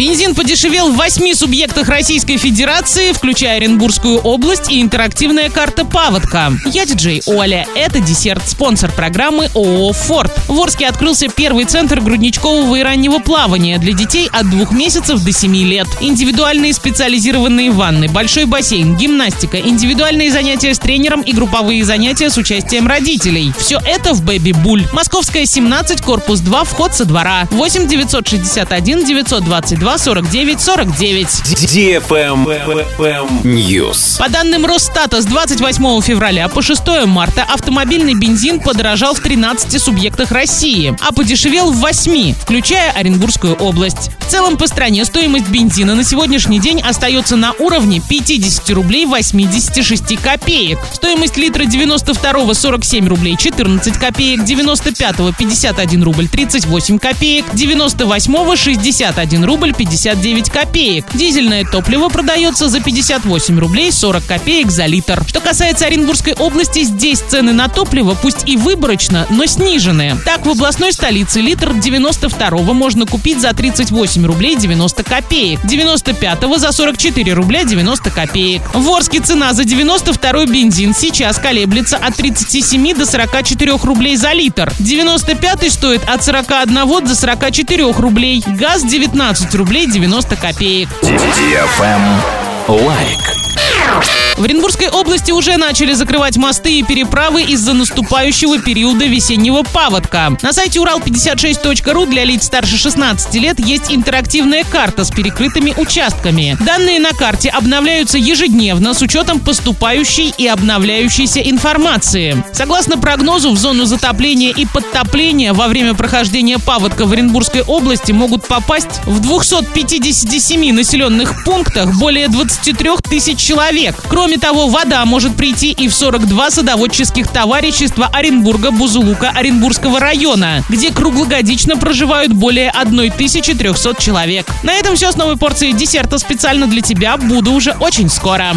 Бензин подешевел в восьми субъектах Российской Федерации, включая Оренбургскую область и интерактивная карта «Паводка». Я диджей Оля. Это десерт, спонсор программы ООО «Форд». В Орске открылся первый центр грудничкового и раннего плавания для детей от двух месяцев до семи лет. Индивидуальные специализированные ванны, большой бассейн, гимнастика, индивидуальные занятия с тренером и групповые занятия с участием родителей. Все это в Бэби Буль. Московская, 17, корпус 2, вход со двора. 8 961 922 49 49. News. По данным Росстата, с 28 февраля по 6 марта автомобильный бензин подорожал в 13 субъектах России, а подешевел в 8, включая Оренбургскую область. В целом по стране стоимость бензина на сегодняшний день остается на уровне 50 рублей 86 копеек. Стоимость литра 92 47 рублей 14 копеек, 95 51 рубль 38 копеек, 98 61 рубль 59 копеек. Дизельное топливо продается за 58 рублей 40 копеек за литр. Что касается Оренбургской области, здесь цены на топливо пусть и выборочно, но снижены. Так, в областной столице литр 92 можно купить за 38 рублей 90 копеек, 95 за 44 рубля 90 копеек. В Орске цена за 92 бензин сейчас колеблется от 37 до 44 рублей за литр. 95 стоит от 41 до 44 рублей. Газ 19 рублей 90 копеек. Лайк. В Оренбургской области уже начали закрывать мосты и переправы из-за наступающего периода весеннего паводка. На сайте урал56.ру для лиц старше 16 лет есть интерактивная карта с перекрытыми участками. Данные на карте обновляются ежедневно с учетом поступающей и обновляющейся информации. Согласно прогнозу, в зону затопления и подтопления во время прохождения паводка в Оренбургской области могут попасть в 257 населенных пунктах более 23 тысяч человек. Кроме того, вода может прийти и в 42 садоводческих товарищества Оренбурга, Бузулука, Оренбургского района, где круглогодично проживают более 1300 человек. На этом все с новой порцией десерта специально для тебя. Буду уже очень скоро.